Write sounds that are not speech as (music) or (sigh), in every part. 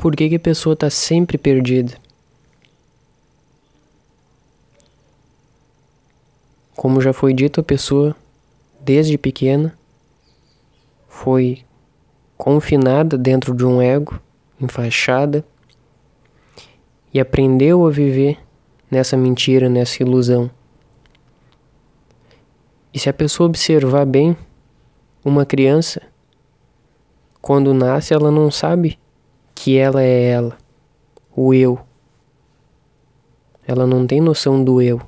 Por que, que a pessoa está sempre perdida? Como já foi dito, a pessoa, desde pequena, foi confinada dentro de um ego, enfaixada, e aprendeu a viver nessa mentira, nessa ilusão. E se a pessoa observar bem, uma criança, quando nasce, ela não sabe que ela é ela, o eu. Ela não tem noção do eu.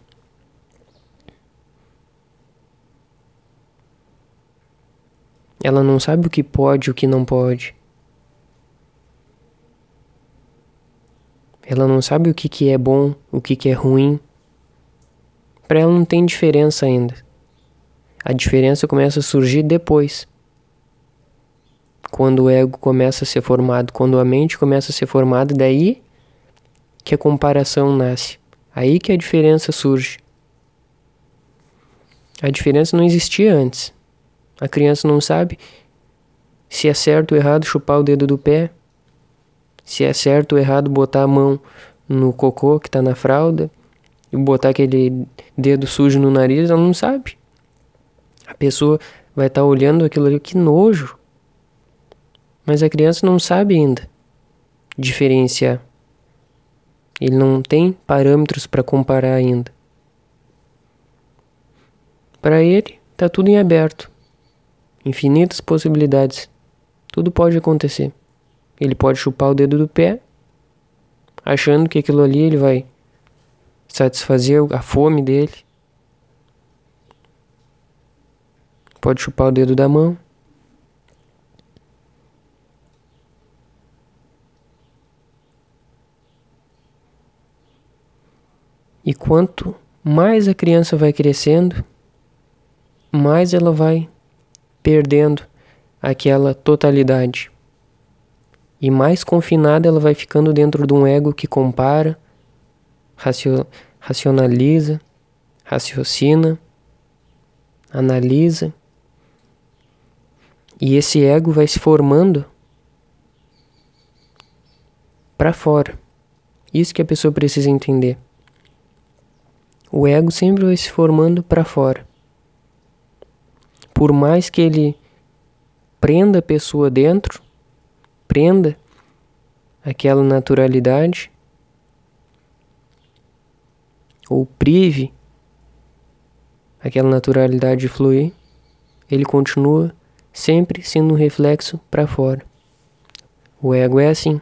Ela não sabe o que pode e o que não pode. Ela não sabe o que, que é bom, o que, que é ruim. Para ela não tem diferença ainda. A diferença começa a surgir depois. Quando o ego começa a ser formado, quando a mente começa a ser formada, daí que a comparação nasce. Aí que a diferença surge. A diferença não existia antes. A criança não sabe se é certo ou errado chupar o dedo do pé, se é certo ou errado botar a mão no cocô que está na fralda e botar aquele dedo sujo no nariz, ela não sabe. A pessoa vai estar tá olhando aquilo ali, que nojo. Mas a criança não sabe ainda diferenciar. Ele não tem parâmetros para comparar ainda. Para ele, está tudo em aberto infinitas possibilidades. Tudo pode acontecer. Ele pode chupar o dedo do pé, achando que aquilo ali ele vai satisfazer a fome dele. Pode chupar o dedo da mão. E quanto mais a criança vai crescendo, mais ela vai perdendo aquela totalidade. E mais confinada ela vai ficando dentro de um ego que compara, racio, racionaliza, raciocina, analisa. E esse ego vai se formando para fora. Isso que a pessoa precisa entender. O ego sempre vai se formando para fora por mais que ele prenda a pessoa dentro, prenda aquela naturalidade, ou prive aquela naturalidade de fluir, ele continua sempre sendo um reflexo para fora. O ego é assim.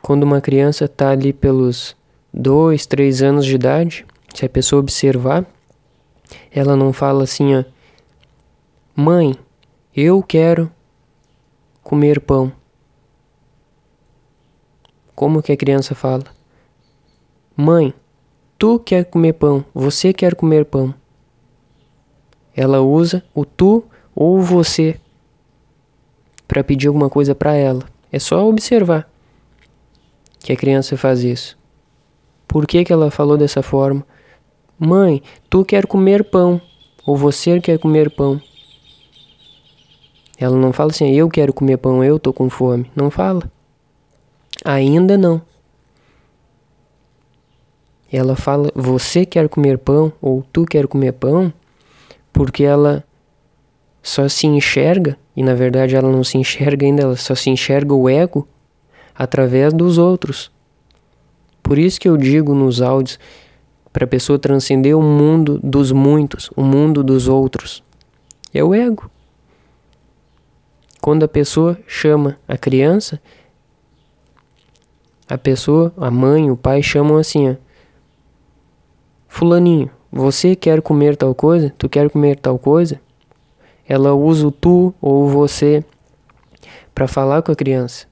Quando uma criança está ali pelos dois, três anos de idade, se a pessoa observar, ela não fala assim, ó, mãe, eu quero comer pão. Como que a criança fala? Mãe, tu quer comer pão, você quer comer pão. Ela usa o tu ou você para pedir alguma coisa para ela. É só observar que a criança faz isso. Por que, que ela falou dessa forma? Mãe, tu quer comer pão. Ou você quer comer pão. Ela não fala assim, eu quero comer pão, eu tô com fome. Não fala. Ainda não. Ela fala, você quer comer pão, ou tu quer comer pão, porque ela só se enxerga, e na verdade ela não se enxerga ainda, ela só se enxerga o ego através dos outros. Por isso que eu digo nos áudios para a pessoa transcender o mundo dos muitos, o mundo dos outros. É o ego. Quando a pessoa chama a criança, a pessoa, a mãe, o pai chamam assim, ó, Fulaninho, você quer comer tal coisa? Tu quer comer tal coisa? Ela usa o tu ou você para falar com a criança.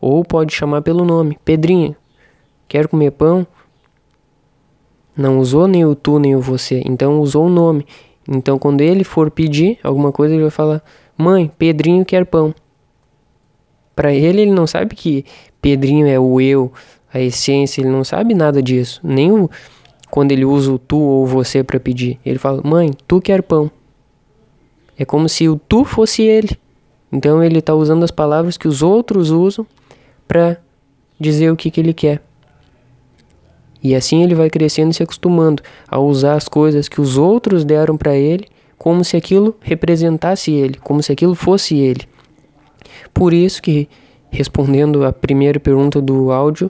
Ou pode chamar pelo nome, Pedrinho, quer comer pão? Não usou nem o tu nem o você, então usou o nome. Então quando ele for pedir alguma coisa, ele vai falar: "Mãe, Pedrinho quer pão". Para ele ele não sabe que Pedrinho é o eu, a essência, ele não sabe nada disso. Nem o quando ele usa o tu ou você para pedir. Ele fala: "Mãe, tu quer pão". É como se o tu fosse ele. Então ele está usando as palavras que os outros usam para dizer o que, que ele quer. E assim ele vai crescendo e se acostumando a usar as coisas que os outros deram para ele como se aquilo representasse ele, como se aquilo fosse ele. Por isso que, respondendo a primeira pergunta do áudio,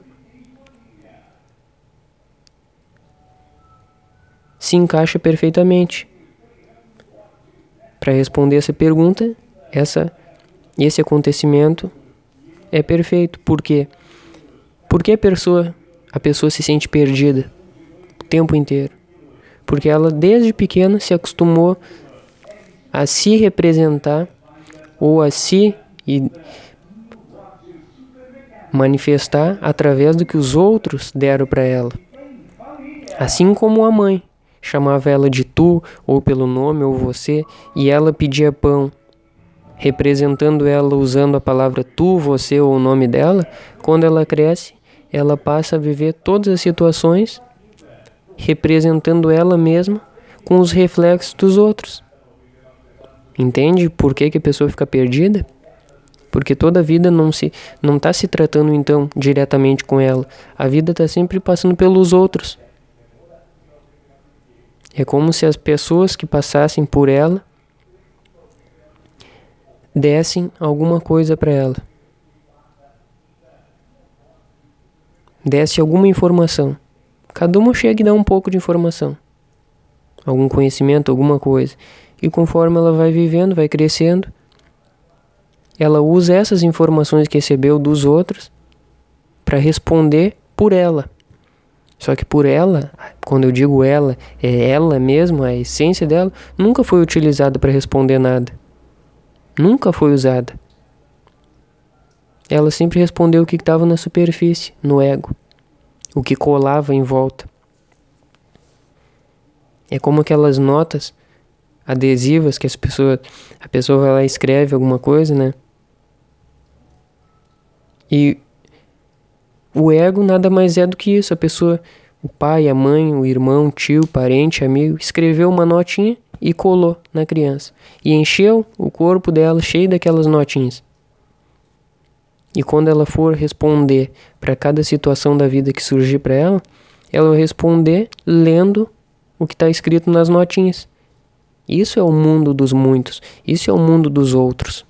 se encaixa perfeitamente. Para responder essa pergunta, essa esse acontecimento é perfeito. Por quê? Porque a pessoa, a pessoa se sente perdida o tempo inteiro. Porque ela desde pequena se acostumou a se representar ou a se manifestar através do que os outros deram para ela. Assim como a mãe chamava ela de tu ou pelo nome ou você e ela pedia pão representando ela usando a palavra tu, você ou o nome dela, quando ela cresce, ela passa a viver todas as situações representando ela mesma com os reflexos dos outros. Entende por que, que a pessoa fica perdida? Porque toda a vida não se não está se tratando então diretamente com ela. A vida está sempre passando pelos outros. É como se as pessoas que passassem por ela dessem alguma coisa para ela. Desse alguma informação. Cada uma chega e dá um pouco de informação. Algum conhecimento, alguma coisa. E conforme ela vai vivendo, vai crescendo, ela usa essas informações que recebeu dos outros para responder por ela. Só que por ela, quando eu digo ela, é ela mesma, a essência dela, nunca foi utilizada para responder nada nunca foi usada. Ela sempre respondeu o que estava na superfície, no ego, o que colava em volta. É como aquelas notas adesivas que as pessoas, a pessoa vai lá e escreve alguma coisa, né? E o ego nada mais é do que isso, a pessoa, o pai, a mãe, o irmão, tio, parente, amigo, escreveu uma notinha e colou na criança. E encheu o corpo dela cheio daquelas notinhas. E quando ela for responder para cada situação da vida que surgir para ela, ela vai responder lendo o que está escrito nas notinhas. Isso é o mundo dos muitos, isso é o mundo dos outros.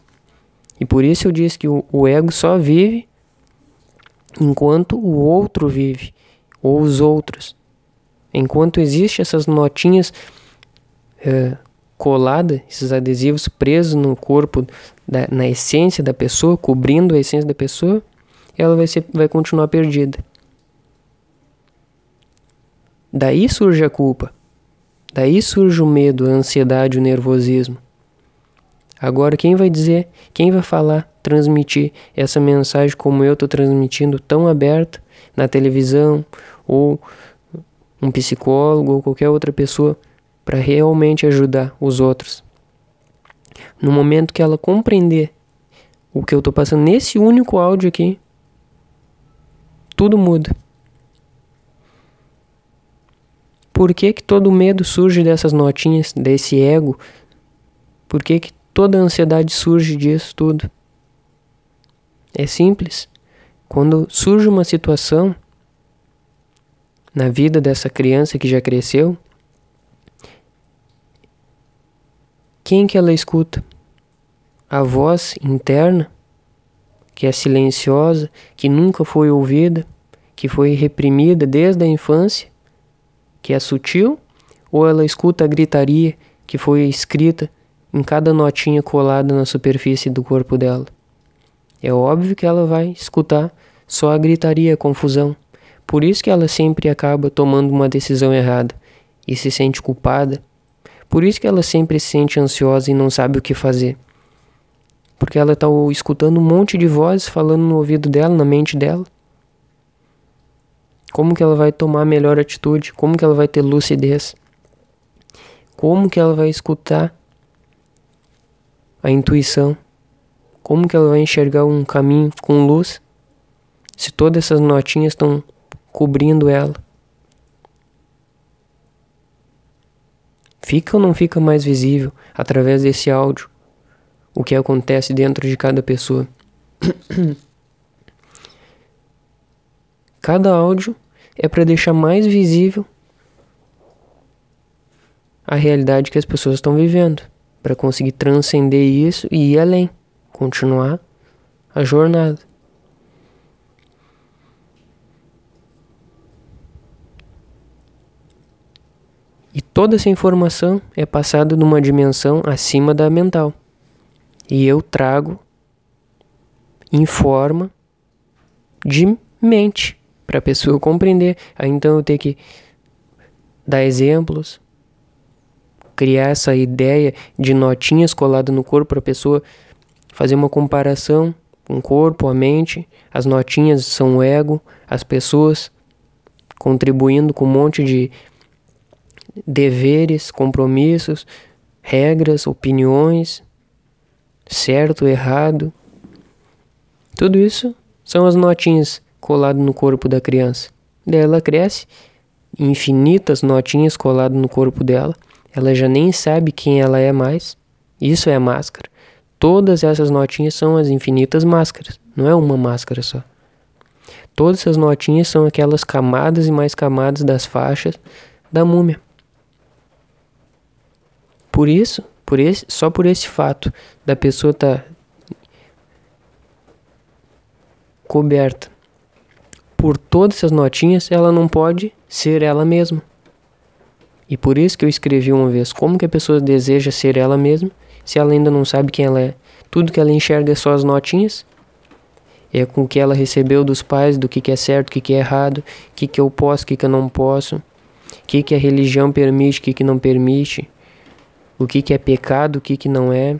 E por isso eu disse que o, o ego só vive enquanto o outro vive, ou os outros. Enquanto existem essas notinhas é, colada, esses adesivos presos no corpo, da, na essência da pessoa, cobrindo a essência da pessoa, ela vai, ser, vai continuar perdida. Daí surge a culpa. Daí surge o medo, a ansiedade, o nervosismo. Agora, quem vai dizer, quem vai falar, transmitir essa mensagem como eu estou transmitindo, tão aberta, na televisão, ou um psicólogo, ou qualquer outra pessoa, para realmente ajudar os outros. No momento que ela compreender o que eu estou passando nesse único áudio aqui, tudo muda. Por que, que todo medo surge dessas notinhas, desse ego? Por que, que toda ansiedade surge disso tudo? É simples. Quando surge uma situação na vida dessa criança que já cresceu, Quem que ela escuta? A voz interna, que é silenciosa, que nunca foi ouvida, que foi reprimida desde a infância, que é sutil, ou ela escuta a gritaria que foi escrita em cada notinha colada na superfície do corpo dela? É óbvio que ela vai escutar só a gritaria, a confusão. Por isso que ela sempre acaba tomando uma decisão errada e se sente culpada por isso que ela sempre se sente ansiosa e não sabe o que fazer. Porque ela está escutando um monte de vozes falando no ouvido dela, na mente dela. Como que ela vai tomar a melhor atitude? Como que ela vai ter lucidez? Como que ela vai escutar a intuição? Como que ela vai enxergar um caminho com luz se todas essas notinhas estão cobrindo ela? Fica ou não fica mais visível através desse áudio o que acontece dentro de cada pessoa. (clears throat) Cada áudio é para deixar mais visível a realidade que as pessoas estão vivendo, para conseguir transcender isso e ir além, continuar a jornada. E toda essa informação é passada numa dimensão acima da mental. E eu trago em forma de mente para a pessoa compreender. Aí então eu tenho que dar exemplos, criar essa ideia de notinhas coladas no corpo para a pessoa fazer uma comparação com o corpo, a mente. As notinhas são o ego, as pessoas contribuindo com um monte de deveres, compromissos, regras, opiniões, certo, errado. Tudo isso são as notinhas coladas no corpo da criança. Daí ela cresce, infinitas notinhas coladas no corpo dela. Ela já nem sabe quem ela é mais. Isso é a máscara. Todas essas notinhas são as infinitas máscaras. Não é uma máscara só. Todas essas notinhas são aquelas camadas e mais camadas das faixas da múmia. Por isso, por esse, só por esse fato da pessoa estar tá coberta por todas essas notinhas, ela não pode ser ela mesma. E por isso que eu escrevi uma vez como que a pessoa deseja ser ela mesma, se ela ainda não sabe quem ela é. Tudo que ela enxerga é só as notinhas. É com o que ela recebeu dos pais, do que, que é certo, o que, que é errado, o que, que eu posso, o que, que eu não posso, o que, que a religião permite, o que, que não permite o que, que é pecado, o que, que não é,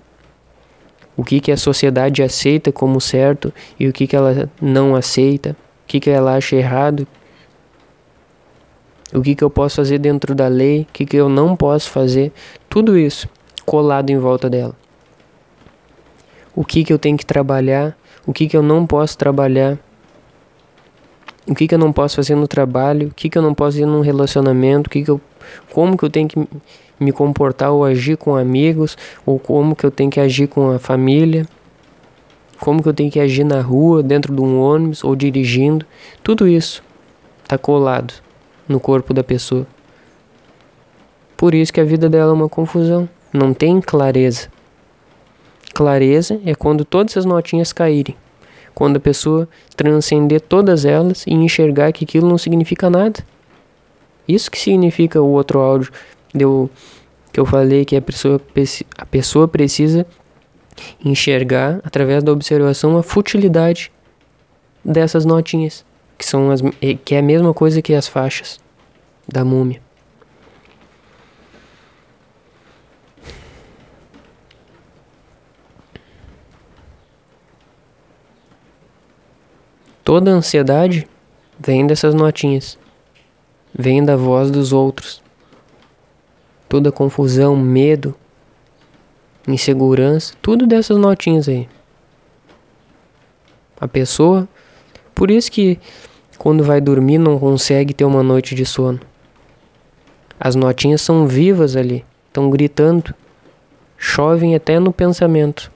o que, que a sociedade aceita como certo e o que, que ela não aceita, o que, que ela acha errado, o que, que eu posso fazer dentro da lei, o que, que eu não posso fazer, tudo isso colado em volta dela. O que, que eu tenho que trabalhar, o que, que eu não posso trabalhar, o que, que eu não posso fazer no trabalho, o que, que eu não posso fazer num relacionamento, o que, que eu, como que eu tenho que me comportar ou agir com amigos, ou como que eu tenho que agir com a família, como que eu tenho que agir na rua, dentro de um ônibus ou dirigindo. Tudo isso está colado no corpo da pessoa. Por isso que a vida dela é uma confusão, não tem clareza. Clareza é quando todas as notinhas caírem, quando a pessoa transcender todas elas e enxergar que aquilo não significa nada. Isso que significa o outro áudio deu que eu falei que a pessoa, a pessoa precisa enxergar através da observação a futilidade dessas notinhas, que são as que é a mesma coisa que as faixas da múmia. Toda ansiedade vem dessas notinhas, vem da voz dos outros toda confusão, medo, insegurança, tudo dessas notinhas aí. A pessoa, por isso que quando vai dormir não consegue ter uma noite de sono. As notinhas são vivas ali, estão gritando, chovem até no pensamento.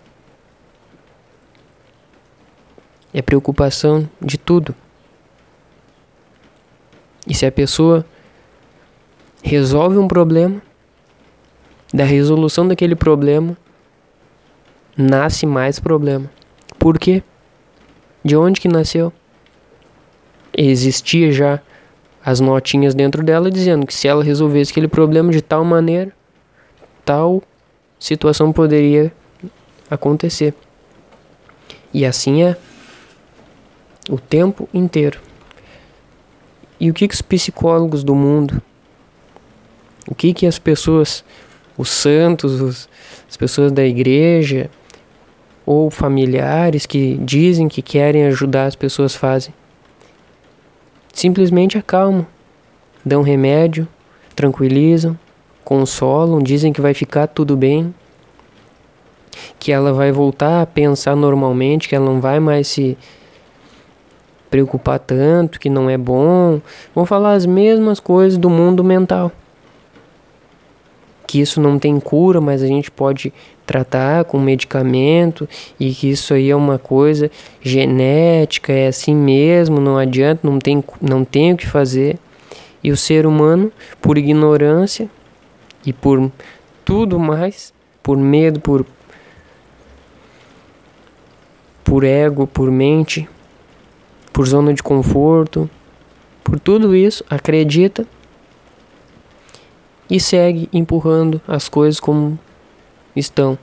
É preocupação de tudo. E se a pessoa resolve um problema, da resolução daquele problema nasce mais problema. Por quê? De onde que nasceu? Existia já as notinhas dentro dela dizendo que se ela resolvesse aquele problema de tal maneira, tal situação poderia acontecer. E assim é o tempo inteiro. E o que, que os psicólogos do mundo, o que, que as pessoas os santos, os, as pessoas da igreja ou familiares que dizem que querem ajudar as pessoas fazem. Simplesmente acalmam, dão remédio, tranquilizam, consolam, dizem que vai ficar tudo bem, que ela vai voltar a pensar normalmente, que ela não vai mais se preocupar tanto, que não é bom. Vão falar as mesmas coisas do mundo mental que isso não tem cura, mas a gente pode tratar com medicamento e que isso aí é uma coisa genética, é assim mesmo, não adianta, não tem, não tem o que fazer. E o ser humano, por ignorância e por tudo mais, por medo, por por ego, por mente, por zona de conforto, por tudo isso, acredita e segue empurrando as coisas como estão.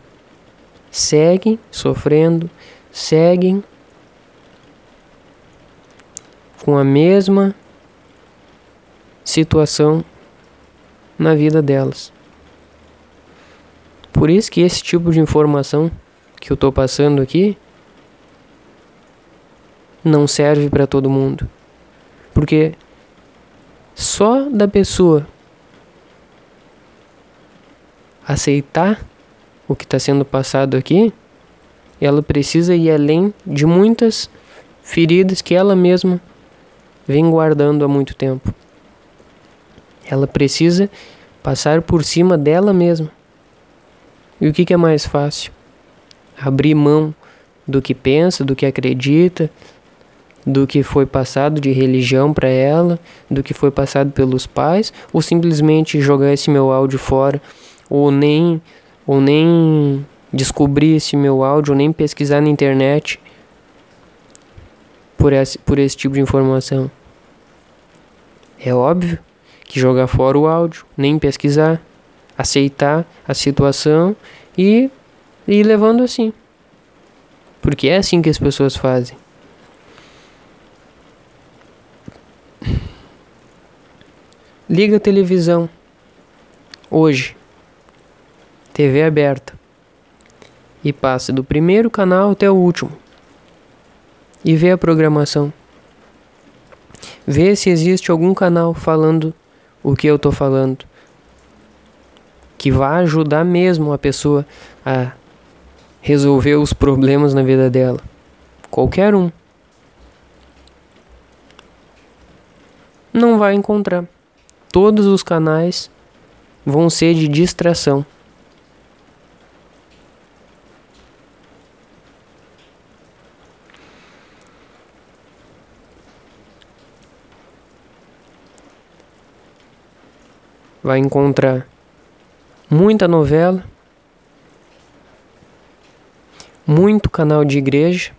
Seguem sofrendo, seguem com a mesma situação na vida delas. Por isso que esse tipo de informação que eu estou passando aqui não serve para todo mundo. Porque só da pessoa aceitar o que está sendo passado aqui, ela precisa ir além de muitas feridas que ela mesma vem guardando há muito tempo. Ela precisa passar por cima dela mesma. E o que, que é mais fácil? Abrir mão do que pensa, do que acredita, do que foi passado de religião para ela, do que foi passado pelos pais, ou simplesmente jogar esse meu áudio fora ou nem ou nem descobrir esse meu áudio, ou nem pesquisar na internet por esse, por esse tipo de informação. É óbvio que jogar fora o áudio, nem pesquisar, aceitar a situação e ir levando assim. Porque é assim que as pessoas fazem. Liga a televisão hoje. TV aberta e passe do primeiro canal até o último e vê a programação. Vê se existe algum canal falando o que eu estou falando que vai ajudar mesmo a pessoa a resolver os problemas na vida dela. Qualquer um. Não vai encontrar. Todos os canais vão ser de distração. vai encontrar muita novela, muito canal de igreja,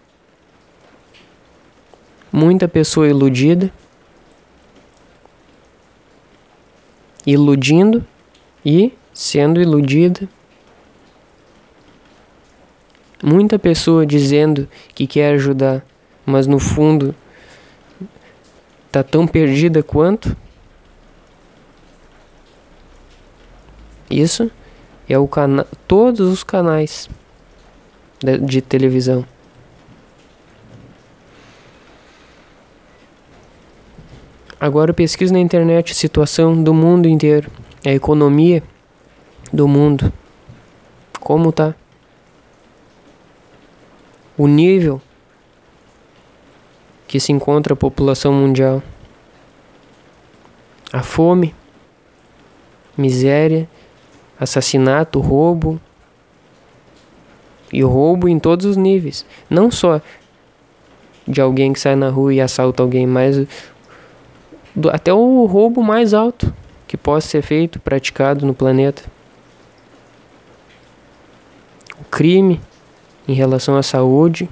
muita pessoa iludida, iludindo e sendo iludida. Muita pessoa dizendo que quer ajudar, mas no fundo tá tão perdida quanto. Isso é o canal, todos os canais de, de televisão. Agora pesquisa na internet a situação do mundo inteiro, a economia do mundo. Como tá? O nível que se encontra a população mundial. A fome, miséria assassinato, roubo. E roubo em todos os níveis. Não só de alguém que sai na rua e assalta alguém, mas até o roubo mais alto que possa ser feito, praticado no planeta. O crime em relação à saúde.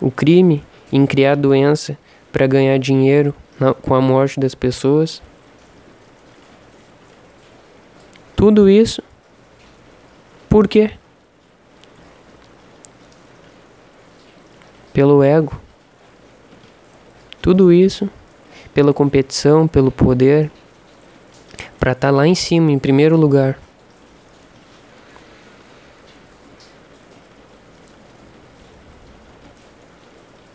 O crime em criar doença para ganhar dinheiro na, com a morte das pessoas. Tudo isso por quê? Pelo ego. Tudo isso pela competição, pelo poder, para estar tá lá em cima, em primeiro lugar.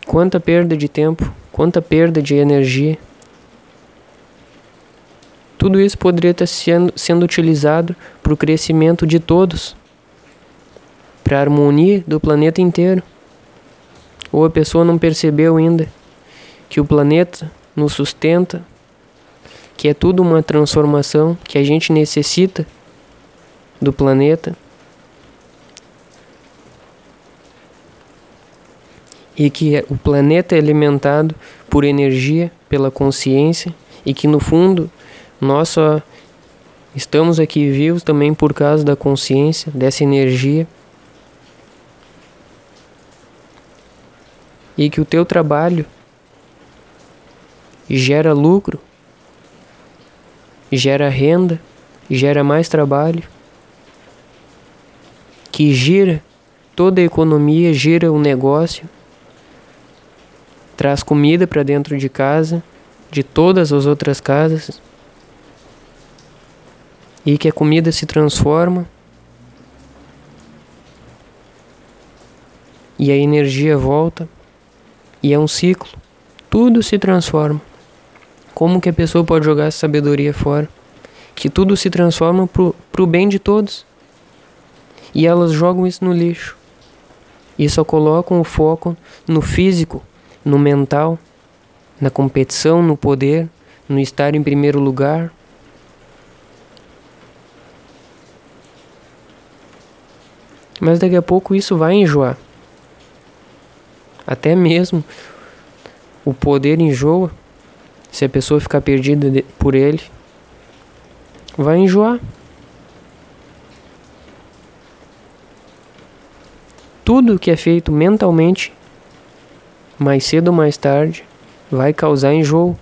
Quanta perda de tempo, quanta perda de energia. Tudo isso poderia estar sendo, sendo utilizado para o crescimento de todos, para a harmonia do planeta inteiro. Ou a pessoa não percebeu ainda que o planeta nos sustenta, que é tudo uma transformação que a gente necessita do planeta. E que o planeta é alimentado por energia, pela consciência, e que no fundo nós só estamos aqui vivos também por causa da consciência, dessa energia. E que o teu trabalho gera lucro, gera renda, gera mais trabalho, que gira toda a economia, gira o negócio, traz comida para dentro de casa, de todas as outras casas, e que a comida se transforma e a energia volta, e é um ciclo, tudo se transforma. Como que a pessoa pode jogar essa sabedoria fora? Que tudo se transforma pro, pro bem de todos. E elas jogam isso no lixo. E só colocam o foco no físico, no mental, na competição, no poder, no estar em primeiro lugar. Mas daqui a pouco isso vai enjoar. Até mesmo o poder enjoa se a pessoa ficar perdida por ele, vai enjoar. Tudo que é feito mentalmente, mais cedo ou mais tarde, vai causar enjoo.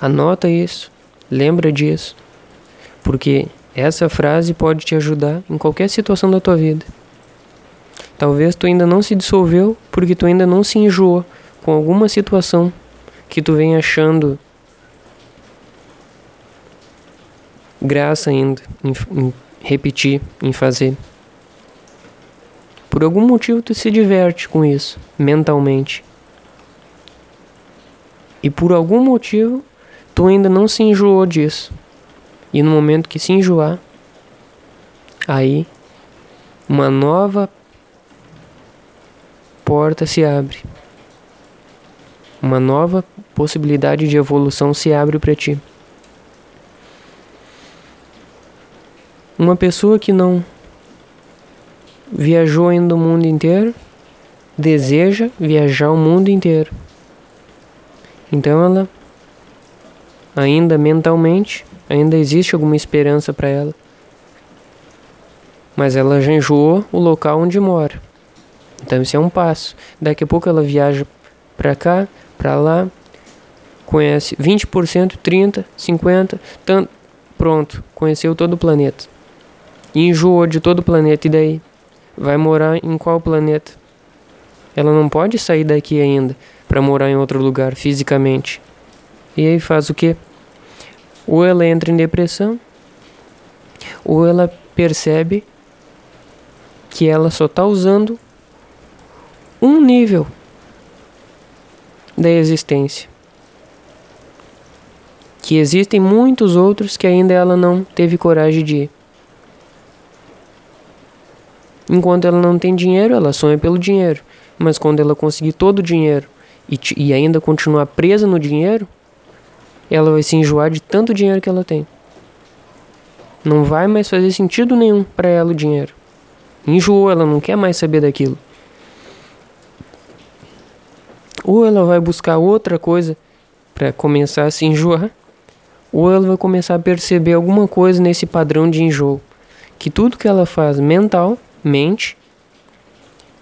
Anota isso, lembra disso, porque essa frase pode te ajudar em qualquer situação da tua vida. Talvez tu ainda não se dissolveu porque tu ainda não se enjoou com alguma situação que tu vem achando graça ainda em, em repetir, em fazer. Por algum motivo tu se diverte com isso, mentalmente. E por algum motivo tu ainda não se enjoou disso. E no momento que se enjoar, aí uma nova porta se abre uma nova possibilidade de evolução se abre para ti. Uma pessoa que não viajou ainda o mundo inteiro deseja viajar o mundo inteiro. Então ela ainda mentalmente ainda existe alguma esperança para ela. Mas ela já enjoou o local onde mora. Então isso é um passo. Daqui a pouco ela viaja para cá, para lá, conhece 20%, 30%, 50%, tanto, pronto, conheceu todo o planeta. Enjoou de todo o planeta, e daí? Vai morar em qual planeta? Ela não pode sair daqui ainda para morar em outro lugar fisicamente. E aí faz o quê? Ou ela entra em depressão, ou ela percebe que ela só está usando um nível da existência. Que existem muitos outros que ainda ela não teve coragem de ir. Enquanto ela não tem dinheiro, ela sonha pelo dinheiro. Mas quando ela conseguir todo o dinheiro e, e ainda continuar presa no dinheiro, ela vai se enjoar de tanto dinheiro que ela tem. Não vai mais fazer sentido nenhum para ela o dinheiro. Enjoou, ela não quer mais saber daquilo. Ou ela vai buscar outra coisa para começar a se enjoar, ou ela vai começar a perceber alguma coisa nesse padrão de enjoo. Que tudo que ela faz mentalmente,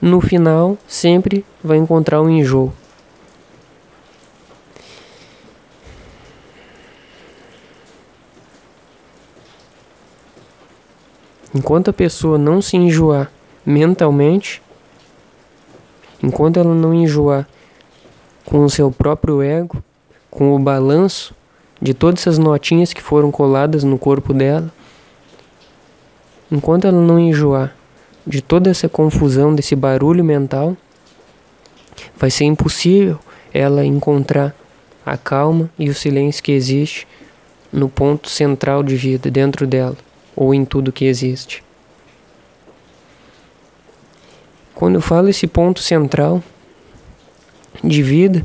no final sempre vai encontrar um enjoo. Enquanto a pessoa não se enjoar mentalmente, enquanto ela não enjoar com o seu próprio ego, com o balanço de todas essas notinhas que foram coladas no corpo dela, enquanto ela não enjoar de toda essa confusão, desse barulho mental, vai ser impossível ela encontrar a calma e o silêncio que existe no ponto central de vida dentro dela ou em tudo que existe. Quando eu falo esse ponto central, de vida,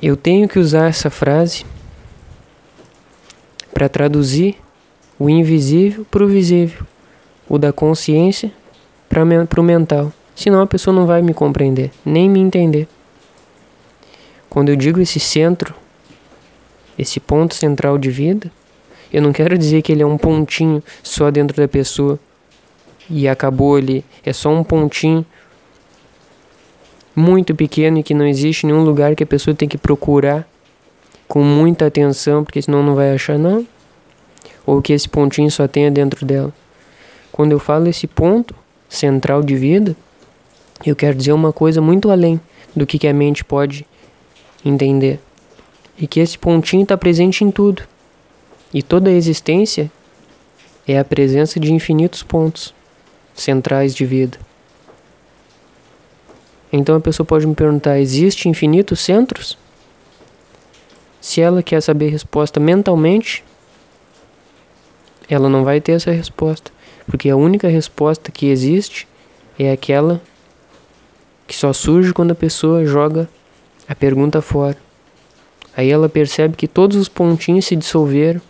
Eu tenho que usar essa frase para traduzir o invisível para o visível, o da consciência para o mental. Senão a pessoa não vai me compreender, nem me entender. Quando eu digo esse centro, esse ponto central de vida, eu não quero dizer que ele é um pontinho só dentro da pessoa e acabou ali. É só um pontinho muito pequeno e que não existe nenhum lugar que a pessoa tem que procurar com muita atenção, porque senão não vai achar, não. Ou que esse pontinho só tenha dentro dela. Quando eu falo esse ponto central de vida, eu quero dizer uma coisa muito além do que, a mente pode entender. E que esse pontinho está presente em tudo. E toda a existência é a presença de infinitos pontos centrais de vida. Então a pessoa pode me perguntar: existe infinitos centros? Se ela quer saber a resposta mentalmente, ela não vai ter essa resposta, porque a única resposta que existe é aquela que só surge quando a pessoa joga a pergunta fora. Aí ela percebe que todos os pontinhos se dissolveram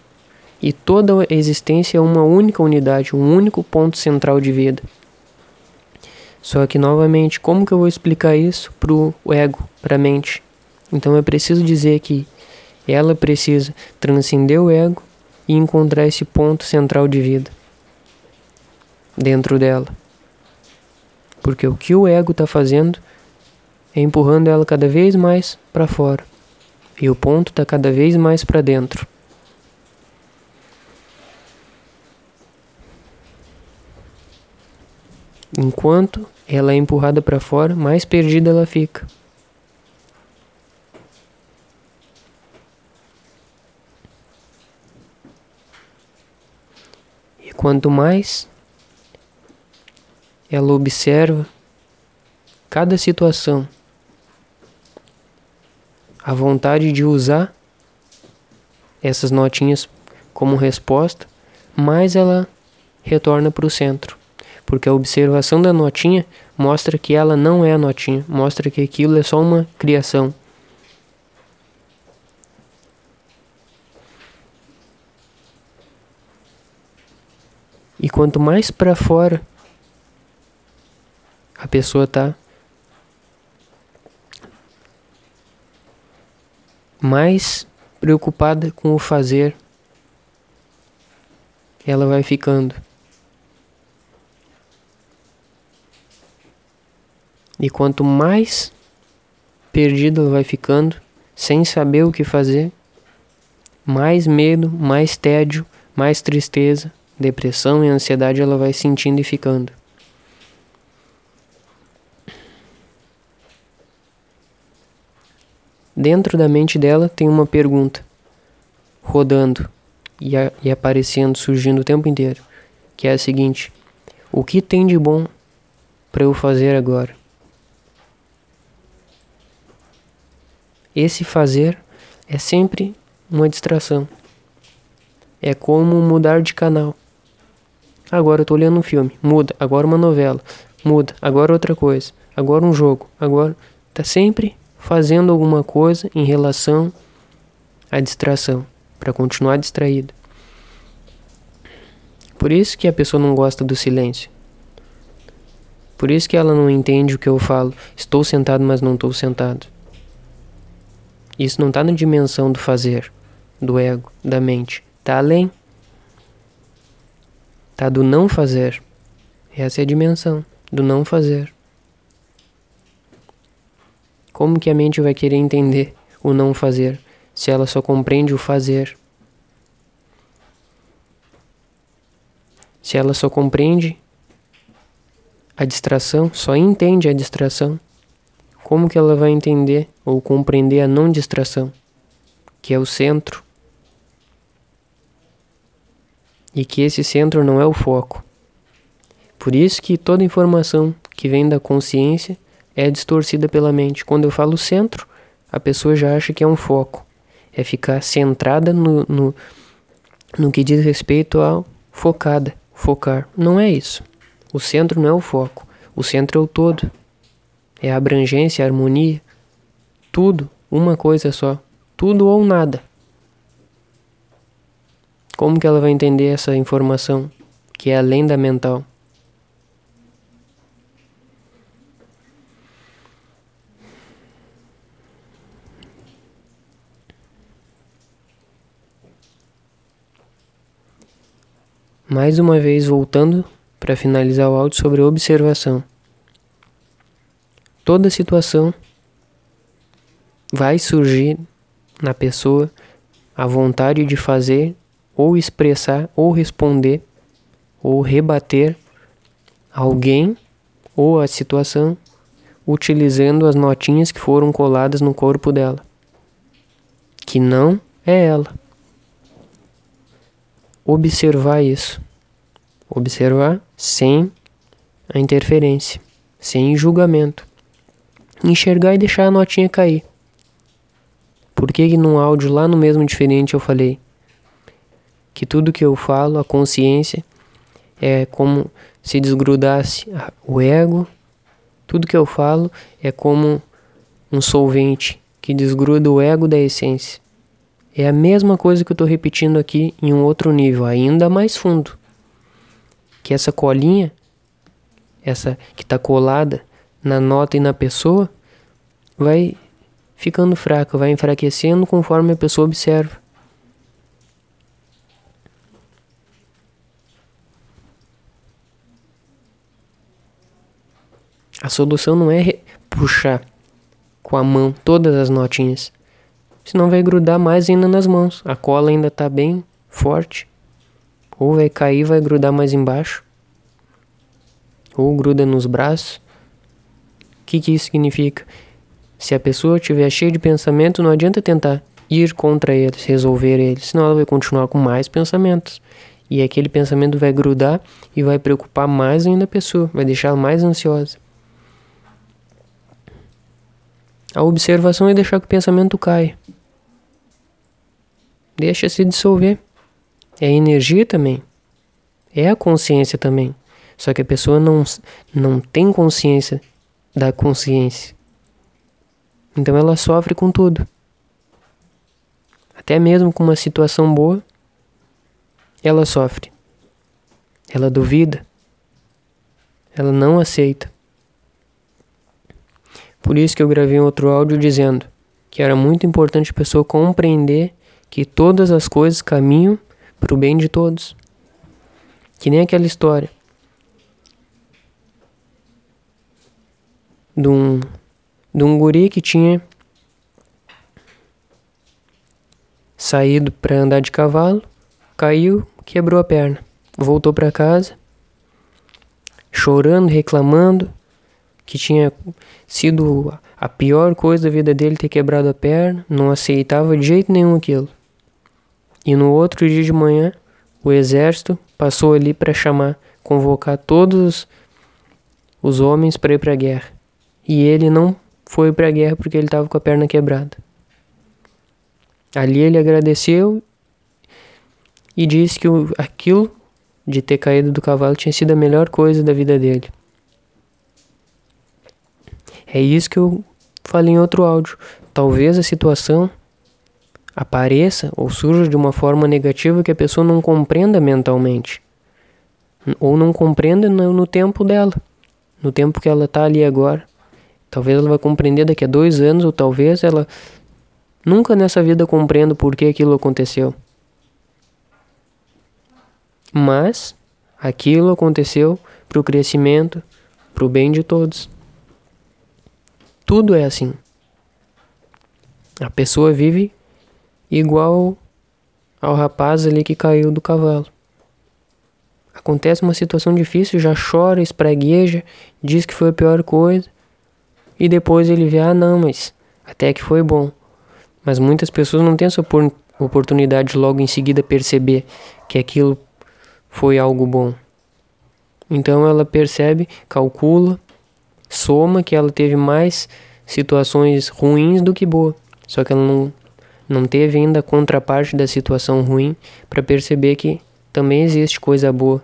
e toda a existência é uma única unidade, um único ponto central de vida. Só que novamente, como que eu vou explicar isso pro ego, para a mente? Então é preciso dizer que ela precisa transcender o ego e encontrar esse ponto central de vida dentro dela. Porque o que o ego está fazendo é empurrando ela cada vez mais para fora. E o ponto está cada vez mais para dentro. Enquanto ela é empurrada para fora, mais perdida ela fica. E quanto mais ela observa cada situação, a vontade de usar essas notinhas como resposta, mais ela retorna para o centro. Porque a observação da notinha mostra que ela não é a notinha, mostra que aquilo é só uma criação. E quanto mais para fora a pessoa tá mais preocupada com o fazer, ela vai ficando. E quanto mais perdida ela vai ficando, sem saber o que fazer, mais medo, mais tédio, mais tristeza, depressão e ansiedade ela vai sentindo e ficando. Dentro da mente dela tem uma pergunta rodando e, a, e aparecendo, surgindo o tempo inteiro, que é a seguinte: O que tem de bom para eu fazer agora? Esse fazer é sempre uma distração. É como mudar de canal. Agora eu tô olhando um filme, muda, agora uma novela, muda, agora outra coisa, agora um jogo, agora tá sempre fazendo alguma coisa em relação à distração, para continuar distraído. Por isso que a pessoa não gosta do silêncio. Por isso que ela não entende o que eu falo. Estou sentado, mas não estou sentado. Isso não está na dimensão do fazer, do ego, da mente. Está além. Está do não fazer. Essa é a dimensão do não fazer. Como que a mente vai querer entender o não fazer se ela só compreende o fazer? Se ela só compreende a distração, só entende a distração, como que ela vai entender ou compreender a não distração, que é o centro? E que esse centro não é o foco. Por isso que toda informação que vem da consciência é distorcida pela mente. Quando eu falo centro, a pessoa já acha que é um foco. É ficar centrada no, no, no que diz respeito ao focada, focar. Não é isso. O centro não é o foco. O centro é o todo. É a abrangência, a harmonia. Tudo uma coisa só, tudo ou nada. Como que ela vai entender essa informação que é além da mental? Mais uma vez voltando para finalizar o áudio sobre observação. Toda situação vai surgir na pessoa a vontade de fazer ou expressar ou responder ou rebater alguém ou a situação utilizando as notinhas que foram coladas no corpo dela, que não é ela. Observar isso. Observar sem a interferência, sem julgamento. Enxergar e deixar a notinha cair. Por que, que num áudio lá no mesmo diferente eu falei que tudo que eu falo, a consciência, é como se desgrudasse o ego, tudo que eu falo é como um solvente que desgruda o ego da essência. É a mesma coisa que eu estou repetindo aqui em um outro nível, ainda mais fundo. Que essa colinha, essa que está colada na nota e na pessoa, vai ficando fraca, vai enfraquecendo conforme a pessoa observa. A solução não é puxar com a mão todas as notinhas, senão vai grudar mais ainda nas mãos. A cola ainda está bem forte, ou vai cair, vai grudar mais embaixo, ou gruda nos braços. Que, que isso significa? Se a pessoa estiver cheia de pensamento, não adianta tentar ir contra eles, resolver eles, senão ela vai continuar com mais pensamentos. E aquele pensamento vai grudar e vai preocupar mais ainda a pessoa, vai deixar ela mais ansiosa. A observação é deixar que o pensamento caia. Deixa se dissolver. É energia também. É a consciência também. Só que a pessoa não, não tem consciência da consciência. Então ela sofre com tudo. Até mesmo com uma situação boa, ela sofre. Ela duvida. Ela não aceita. Por isso que eu gravei um outro áudio dizendo que era muito importante a pessoa compreender que todas as coisas caminham para o bem de todos. Que nem aquela história de um de um guri que tinha saído para andar de cavalo, caiu, quebrou a perna. Voltou para casa, chorando, reclamando que tinha sido a pior coisa da vida dele ter quebrado a perna, não aceitava de jeito nenhum aquilo. E no outro dia de manhã, o exército passou ali para chamar, convocar todos os homens para ir para a guerra. E ele não foi para a guerra porque ele estava com a perna quebrada. Ali ele agradeceu e disse que aquilo de ter caído do cavalo tinha sido a melhor coisa da vida dele. É isso que eu falei em outro áudio. Talvez a situação apareça ou surja de uma forma negativa que a pessoa não compreenda mentalmente. Ou não compreenda no, no tempo dela, no tempo que ela está ali agora. Talvez ela vai compreender daqui a dois anos, ou talvez ela nunca nessa vida compreenda por que aquilo aconteceu. Mas aquilo aconteceu para o crescimento, para o bem de todos. Tudo é assim. A pessoa vive igual ao rapaz ali que caiu do cavalo. Acontece uma situação difícil, já chora, espregueja, diz que foi a pior coisa. E depois ele vê, ah não, mas até que foi bom. Mas muitas pessoas não têm essa oportunidade de logo em seguida perceber que aquilo foi algo bom. Então ela percebe, calcula, soma que ela teve mais situações ruins do que boa. Só que ela não, não teve ainda a contraparte da situação ruim para perceber que também existe coisa boa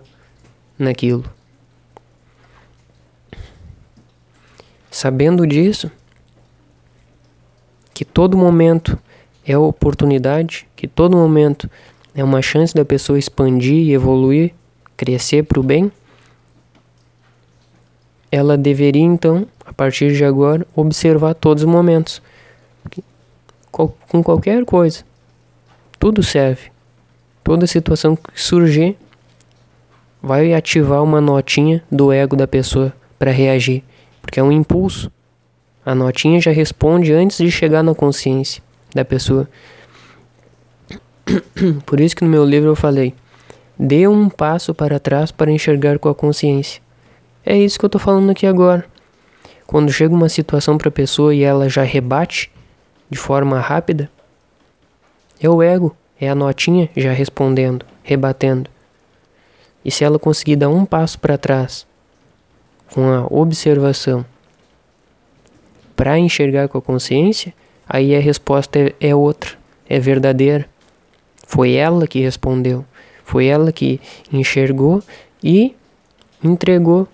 naquilo. Sabendo disso, que todo momento é oportunidade, que todo momento é uma chance da pessoa expandir, evoluir, crescer para o bem, ela deveria então, a partir de agora, observar todos os momentos. Com qualquer coisa. Tudo serve. Toda situação que surgir vai ativar uma notinha do ego da pessoa para reagir, porque é um impulso. A notinha já responde antes de chegar na consciência da pessoa. (coughs) Por isso que no meu livro eu falei: dê um passo para trás para enxergar com a consciência. É isso que eu estou falando aqui agora. Quando chega uma situação para a pessoa e ela já rebate de forma rápida, é o ego, é a notinha já respondendo, rebatendo. E se ela conseguir dar um passo para trás com a observação para enxergar com a consciência, aí a resposta é, é outra, é verdadeira. Foi ela que respondeu, foi ela que enxergou e entregou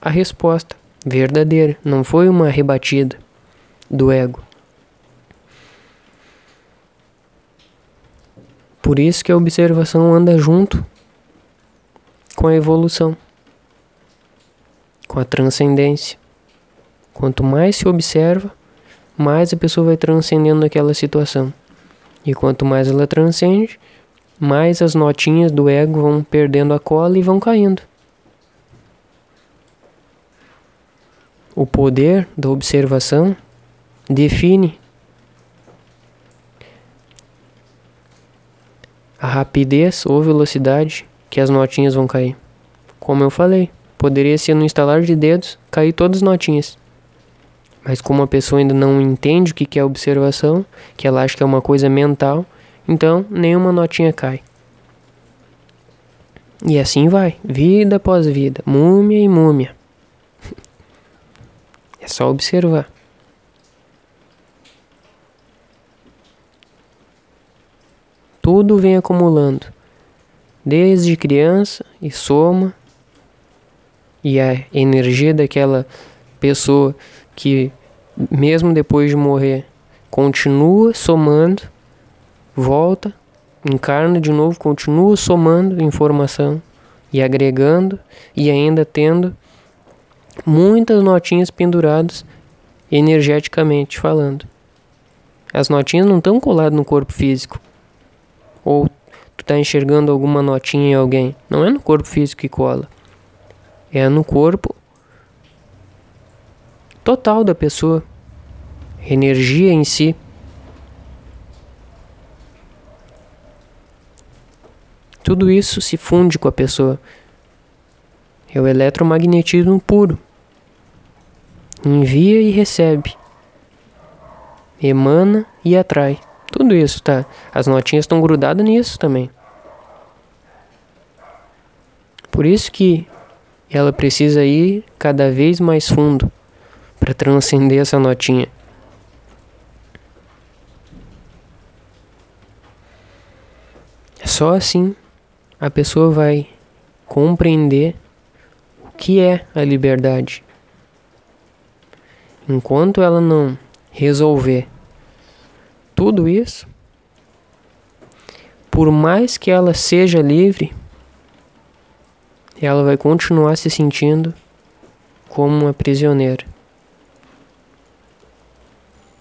a resposta verdadeira, não foi uma rebatida do ego. Por isso que a observação anda junto com a evolução, com a transcendência. Quanto mais se observa, mais a pessoa vai transcendendo aquela situação. E quanto mais ela transcende, mais as notinhas do ego vão perdendo a cola e vão caindo. O poder da observação define a rapidez ou velocidade que as notinhas vão cair. Como eu falei, poderia ser no instalar de dedos cair todas as notinhas. Mas como a pessoa ainda não entende o que é observação, que ela acha que é uma coisa mental, então nenhuma notinha cai. E assim vai, vida após vida, múmia e múmia. (laughs) É só observar. Tudo vem acumulando, desde criança e soma, e a energia daquela pessoa que, mesmo depois de morrer, continua somando, volta, encarna de novo, continua somando informação e agregando e ainda tendo muitas notinhas penduradas energeticamente falando. As notinhas não estão coladas no corpo físico. Ou tu está enxergando alguma notinha em alguém. Não é no corpo físico que cola. É no corpo total da pessoa. Energia em si. Tudo isso se funde com a pessoa. É o eletromagnetismo puro. Envia e recebe. Emana e atrai. Tudo isso, tá? As notinhas estão grudadas nisso também. Por isso que ela precisa ir cada vez mais fundo para transcender essa notinha. Só assim a pessoa vai compreender o que é a liberdade. Enquanto ela não resolver tudo isso, por mais que ela seja livre, ela vai continuar se sentindo como uma prisioneira.